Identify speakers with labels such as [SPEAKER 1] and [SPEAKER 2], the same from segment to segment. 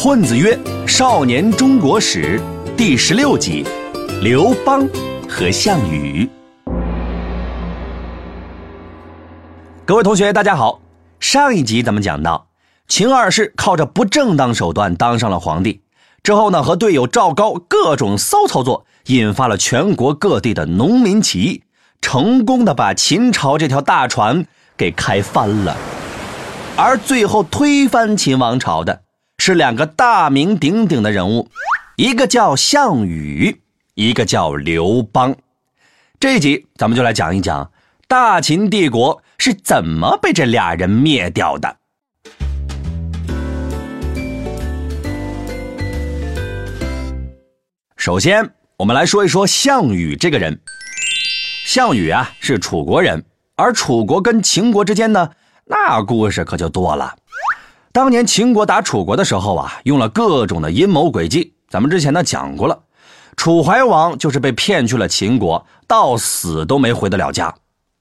[SPEAKER 1] 混子曰《少年中国史》第十六集：刘邦和项羽。各位同学，大家好。上一集咱们讲到，秦二世靠着不正当手段当上了皇帝，之后呢，和队友赵高各种骚操作，引发了全国各地的农民起义，成功的把秦朝这条大船给开翻了。而最后推翻秦王朝的。是两个大名鼎鼎的人物，一个叫项羽，一个叫刘邦。这一集咱们就来讲一讲大秦帝国是怎么被这俩人灭掉的。首先，我们来说一说项羽这个人。项羽啊，是楚国人，而楚国跟秦国之间呢，那故事可就多了。当年秦国打楚国的时候啊，用了各种的阴谋诡计。咱们之前呢讲过了，楚怀王就是被骗去了秦国，到死都没回得了家。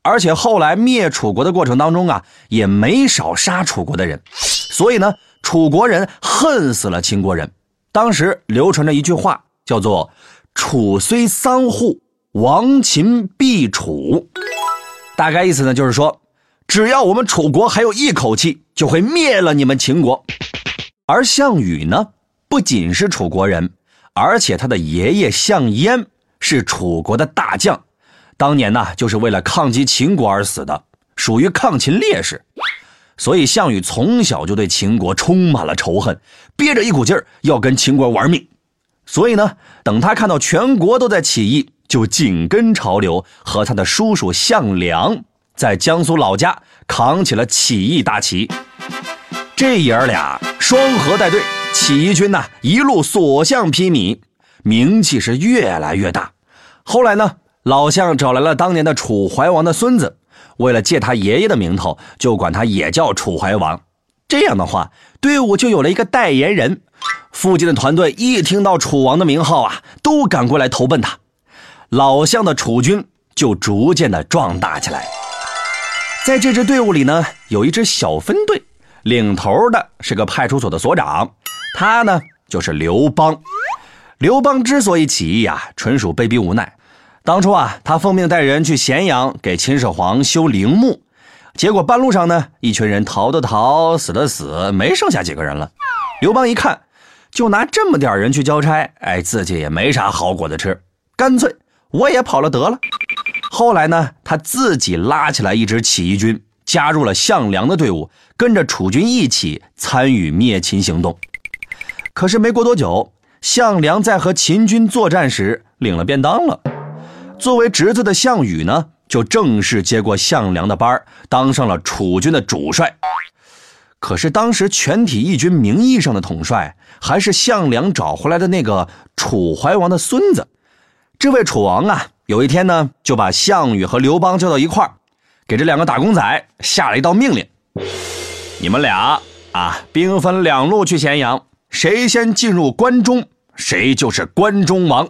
[SPEAKER 1] 而且后来灭楚国的过程当中啊，也没少杀楚国的人。所以呢，楚国人恨死了秦国人。当时流传着一句话，叫做“楚虽三户，亡秦必楚”。大概意思呢，就是说。只要我们楚国还有一口气，就会灭了你们秦国。而项羽呢，不仅是楚国人，而且他的爷爷项燕是楚国的大将，当年呢就是为了抗击秦国而死的，属于抗秦烈士。所以项羽从小就对秦国充满了仇恨，憋着一股劲儿要跟秦国玩命。所以呢，等他看到全国都在起义，就紧跟潮流，和他的叔叔项梁。在江苏老家扛起了起义大旗，这爷儿俩双核带队，起义军呐一路所向披靡，名气是越来越大。后来呢，老项找来了当年的楚怀王的孙子，为了借他爷爷的名头，就管他也叫楚怀王。这样的话，队伍就有了一个代言人。附近的团队一听到楚王的名号啊，都赶过来投奔他，老项的楚军就逐渐的壮大起来。在这支队伍里呢，有一支小分队，领头的是个派出所的所长，他呢就是刘邦。刘邦之所以起义啊，纯属被逼无奈。当初啊，他奉命带人去咸阳给秦始皇修陵墓，结果半路上呢，一群人逃的逃，死的死，没剩下几个人了。刘邦一看，就拿这么点人去交差，哎，自己也没啥好果子吃，干脆我也跑了得了。后来呢，他自己拉起来一支起义军，加入了项梁的队伍，跟着楚军一起参与灭秦行动。可是没过多久，项梁在和秦军作战时领了便当了。作为侄子的项羽呢，就正式接过项梁的班儿当上了楚军的主帅。可是当时全体义军名义上的统帅还是项梁找回来的那个楚怀王的孙子。这位楚王啊。有一天呢，就把项羽和刘邦叫到一块儿，给这两个打工仔下了一道命令：你们俩啊，兵分两路去咸阳，谁先进入关中，谁就是关中王。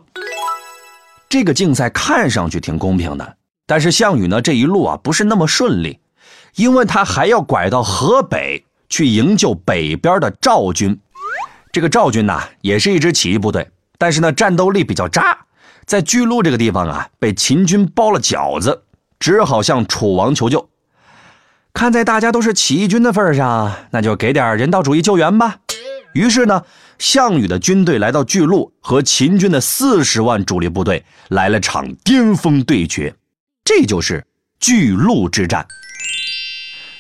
[SPEAKER 1] 这个竞赛看上去挺公平的，但是项羽呢，这一路啊不是那么顺利，因为他还要拐到河北去营救北边的赵军。这个赵军呐，也是一支起义部队，但是呢，战斗力比较渣。在巨鹿这个地方啊，被秦军包了饺子，只好向楚王求救。看在大家都是起义军的份上，那就给点人道主义救援吧。于是呢，项羽的军队来到巨鹿，和秦军的四十万主力部队来了场巅峰对决，这就是巨鹿之战。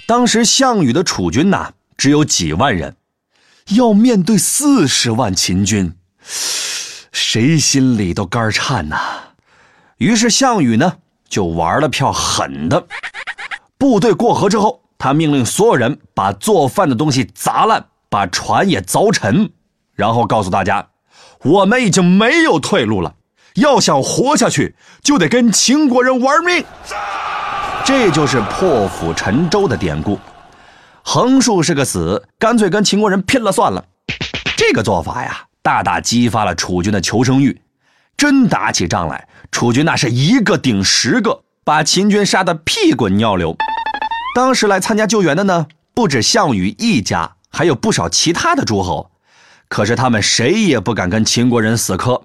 [SPEAKER 1] 当时项羽的楚军呐，只有几万人，要面对四十万秦军。谁心里都肝颤呐！于是项羽呢就玩了票狠的。部队过河之后，他命令所有人把做饭的东西砸烂，把船也凿沉，然后告诉大家：我们已经没有退路了，要想活下去，就得跟秦国人玩命。这就是破釜沉舟的典故。横竖是个死，干脆跟秦国人拼了算了。这个做法呀。大大激发了楚军的求生欲，真打起仗来，楚军那是一个顶十个，把秦军杀得屁滚尿流。当时来参加救援的呢，不止项羽一家，还有不少其他的诸侯。可是他们谁也不敢跟秦国人死磕。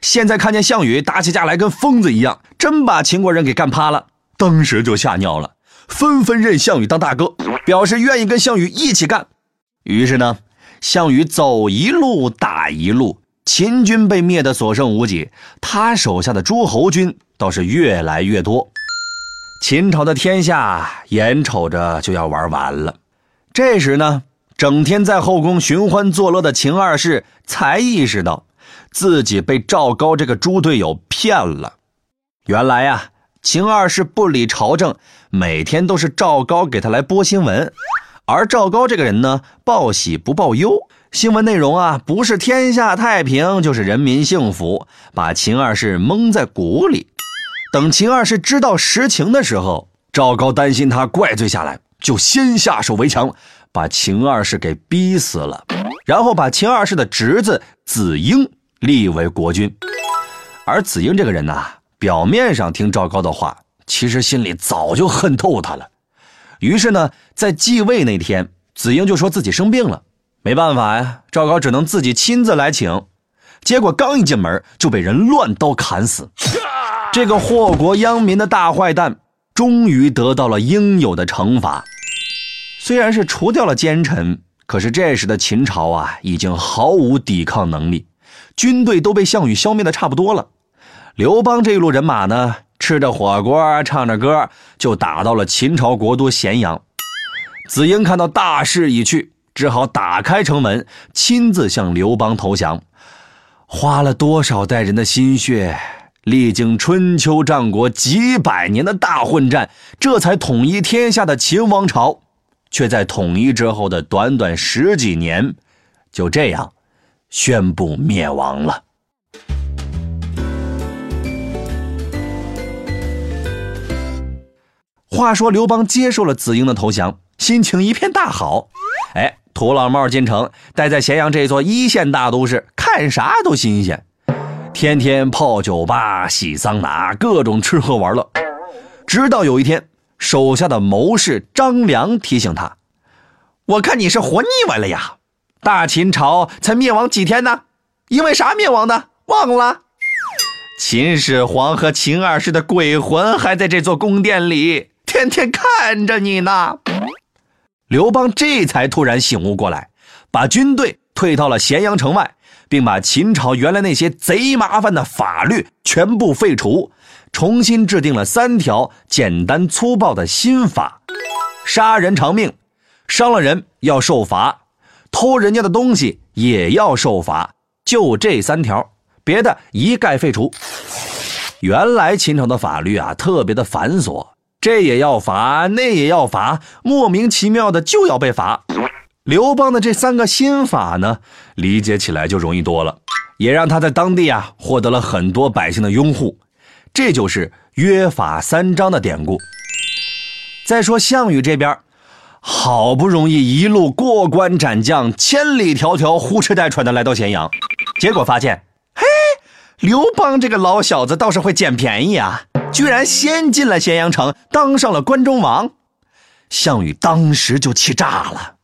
[SPEAKER 1] 现在看见项羽打起架来跟疯子一样，真把秦国人给干趴了，当时就吓尿了，纷纷认项羽当大哥，表示愿意跟项羽一起干。于是呢，项羽走一路打一路，秦军被灭得所剩无几，他手下的诸侯军倒是越来越多。秦朝的天下眼瞅着就要玩完了，这时呢，整天在后宫寻欢作乐的秦二世才意识到。自己被赵高这个猪队友骗了。原来呀，秦二世不理朝政，每天都是赵高给他来播新闻。而赵高这个人呢，报喜不报忧，新闻内容啊，不是天下太平，就是人民幸福，把秦二世蒙在鼓里。等秦二世知道实情的时候，赵高担心他怪罪下来，就先下手为强，把秦二世给逼死了，然后把秦二世的侄子子婴。立为国君，而子婴这个人呢，表面上听赵高的话，其实心里早就恨透他了。于是呢，在继位那天，子婴就说自己生病了，没办法呀，赵高只能自己亲自来请。结果刚一进门，就被人乱刀砍死。这个祸国殃民的大坏蛋，终于得到了应有的惩罚。虽然是除掉了奸臣，可是这时的秦朝啊，已经毫无抵抗能力。军队都被项羽消灭的差不多了，刘邦这一路人马呢，吃着火锅，唱着歌，就打到了秦朝国都咸阳。子婴看到大势已去，只好打开城门，亲自向刘邦投降。花了多少代人的心血，历经春秋战国几百年的大混战，这才统一天下的秦王朝，却在统一之后的短短十几年，就这样。宣布灭亡了。话说刘邦接受了子婴的投降，心情一片大好。哎，土老帽进城，待在咸阳这座一线大都市，看啥都新鲜，天天泡酒吧、洗桑拿，各种吃喝玩乐。直到有一天，手下的谋士张良提醒他：“我看你是活腻歪了呀。”大秦朝才灭亡几天呢？因为啥灭亡的？忘了？秦始皇和秦二世的鬼魂还在这座宫殿里，天天看着你呢。刘邦这才突然醒悟过来，把军队退到了咸阳城外，并把秦朝原来那些贼麻烦的法律全部废除，重新制定了三条简单粗暴的新法：杀人偿命，伤了人要受罚。偷人家的东西也要受罚，就这三条，别的一概废除。原来秦朝的法律啊，特别的繁琐，这也要罚，那也要罚，莫名其妙的就要被罚。刘邦的这三个新法呢，理解起来就容易多了，也让他在当地啊获得了很多百姓的拥护。这就是约法三章的典故。再说项羽这边。好不容易一路过关斩将，千里迢迢呼哧带喘的来到咸阳，结果发现，嘿，刘邦这个老小子倒是会捡便宜啊，居然先进了咸阳城，当上了关中王。项羽当时就气炸了，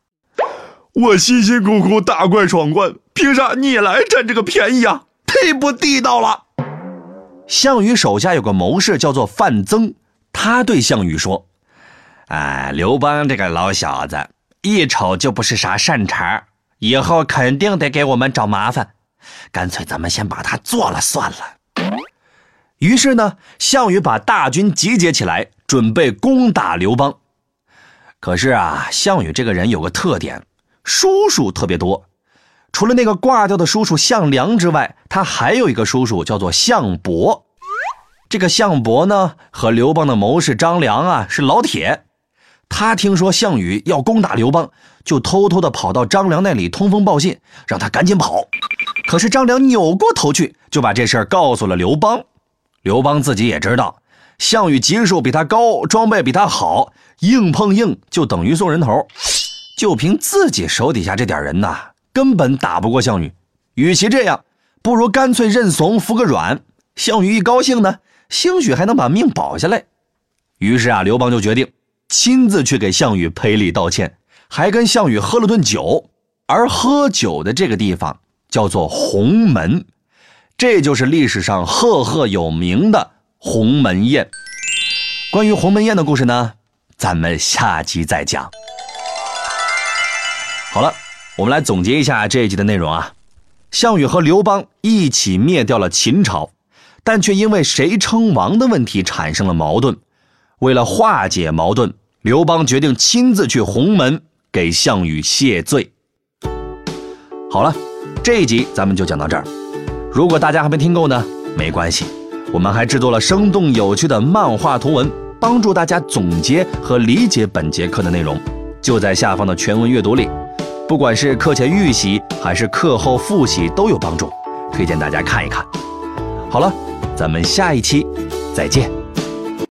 [SPEAKER 1] 我辛辛苦苦打怪闯关，凭啥你来占这个便宜啊？太不地道了。项羽手下有个谋士叫做范增，他对项羽说。哎，刘邦这个老小子一瞅就不是啥善茬，以后肯定得给我们找麻烦，干脆咱们先把他做了算了。于是呢，项羽把大军集结起来，准备攻打刘邦。可是啊，项羽这个人有个特点，叔叔特别多。除了那个挂掉的叔叔项梁之外，他还有一个叔叔叫做项伯。这个项伯呢，和刘邦的谋士张良啊是老铁。他听说项羽要攻打刘邦，就偷偷的跑到张良那里通风报信，让他赶紧跑。可是张良扭过头去，就把这事儿告诉了刘邦。刘邦自己也知道，项羽级数比他高，装备比他好，硬碰硬就等于送人头。就凭自己手底下这点人呐，根本打不过项羽。与其这样，不如干脆认怂，服个软。项羽一高兴呢，兴许还能把命保下来。于是啊，刘邦就决定。亲自去给项羽赔礼道歉，还跟项羽喝了顿酒。而喝酒的这个地方叫做鸿门，这就是历史上赫赫有名的鸿门宴。关于鸿门宴的故事呢，咱们下集再讲。好了，我们来总结一下这一集的内容啊。项羽和刘邦一起灭掉了秦朝，但却因为谁称王的问题产生了矛盾。为了化解矛盾，刘邦决定亲自去鸿门给项羽谢罪。好了，这一集咱们就讲到这儿。如果大家还没听够呢，没关系，我们还制作了生动有趣的漫画图文，帮助大家总结和理解本节课的内容，就在下方的全文阅读里。不管是课前预习还是课后复习都有帮助，推荐大家看一看。好了，咱们下一期再见。